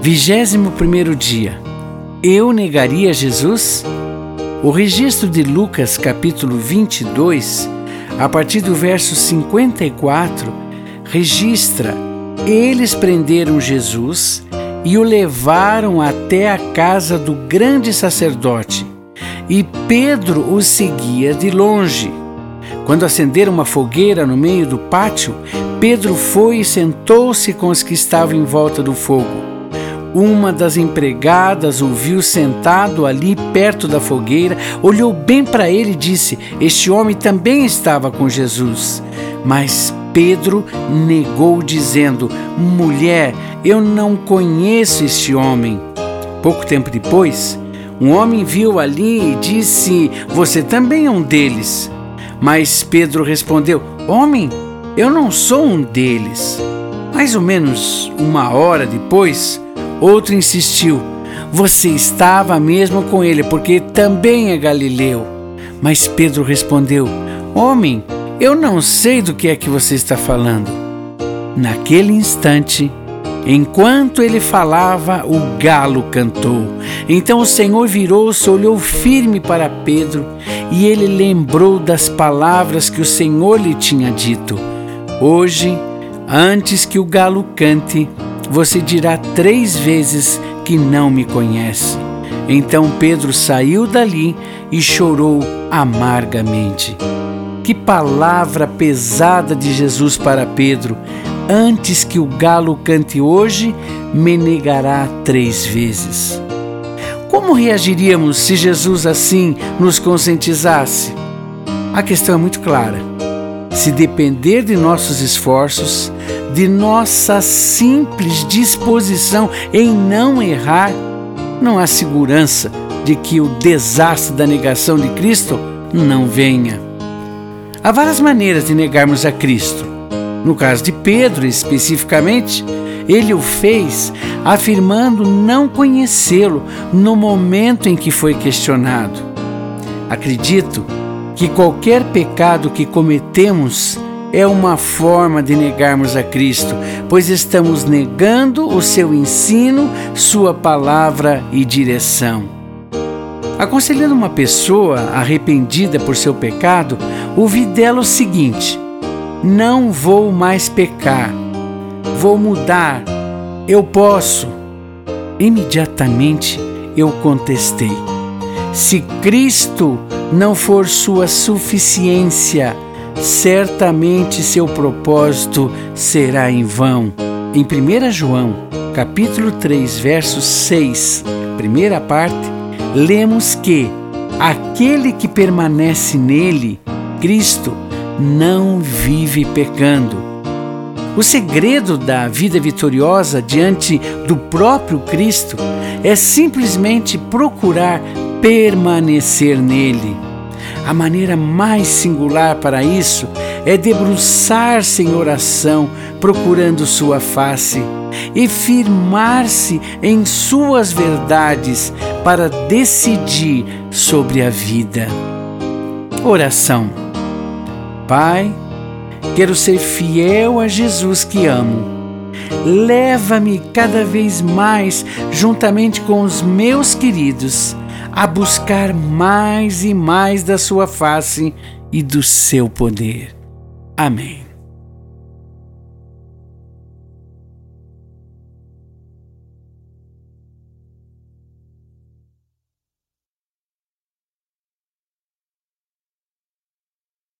Vigésimo primeiro dia. Eu negaria Jesus? O registro de Lucas, capítulo 22, a partir do verso 54, registra: Eles prenderam Jesus e o levaram até a casa do grande sacerdote, e Pedro o seguia de longe. Quando acenderam uma fogueira no meio do pátio, Pedro foi e sentou-se com os que estavam em volta do fogo. Uma das empregadas o viu sentado ali perto da fogueira, olhou bem para ele e disse: Este homem também estava com Jesus. Mas Pedro negou, dizendo: Mulher, eu não conheço este homem. Pouco tempo depois, um homem viu ali e disse: Você também é um deles. Mas Pedro respondeu: Homem, eu não sou um deles. Mais ou menos uma hora depois, outro insistiu: Você estava mesmo com ele, porque também é galileu. Mas Pedro respondeu: Homem, eu não sei do que é que você está falando. Naquele instante, Enquanto ele falava, o galo cantou. Então o Senhor virou-se, olhou firme para Pedro e ele lembrou das palavras que o Senhor lhe tinha dito: Hoje, antes que o galo cante, você dirá três vezes que não me conhece. Então Pedro saiu dali e chorou amargamente. Que palavra pesada de Jesus para Pedro! Antes que o galo cante hoje, me negará três vezes. Como reagiríamos se Jesus assim nos conscientizasse? A questão é muito clara. Se depender de nossos esforços, de nossa simples disposição em não errar, não há segurança de que o desastre da negação de Cristo não venha. Há várias maneiras de negarmos a Cristo. No caso de Pedro, especificamente, ele o fez afirmando não conhecê-lo no momento em que foi questionado. Acredito que qualquer pecado que cometemos é uma forma de negarmos a Cristo, pois estamos negando o seu ensino, sua palavra e direção. Aconselhando uma pessoa arrependida por seu pecado, ouvi dela o seguinte: não vou mais pecar, vou mudar, eu posso. Imediatamente eu contestei: se Cristo não for sua suficiência, certamente seu propósito será em vão. Em 1 João, capítulo 3, verso 6, primeira parte, lemos que aquele que permanece nele, Cristo, não vive pecando. O segredo da vida vitoriosa diante do próprio Cristo é simplesmente procurar permanecer nele. A maneira mais singular para isso é debruçar-se em oração, procurando Sua face, e firmar-se em Suas verdades para decidir sobre a vida. Oração. Pai, quero ser fiel a Jesus que amo. Leva-me cada vez mais, juntamente com os meus queridos, a buscar mais e mais da Sua face e do seu poder. Amém.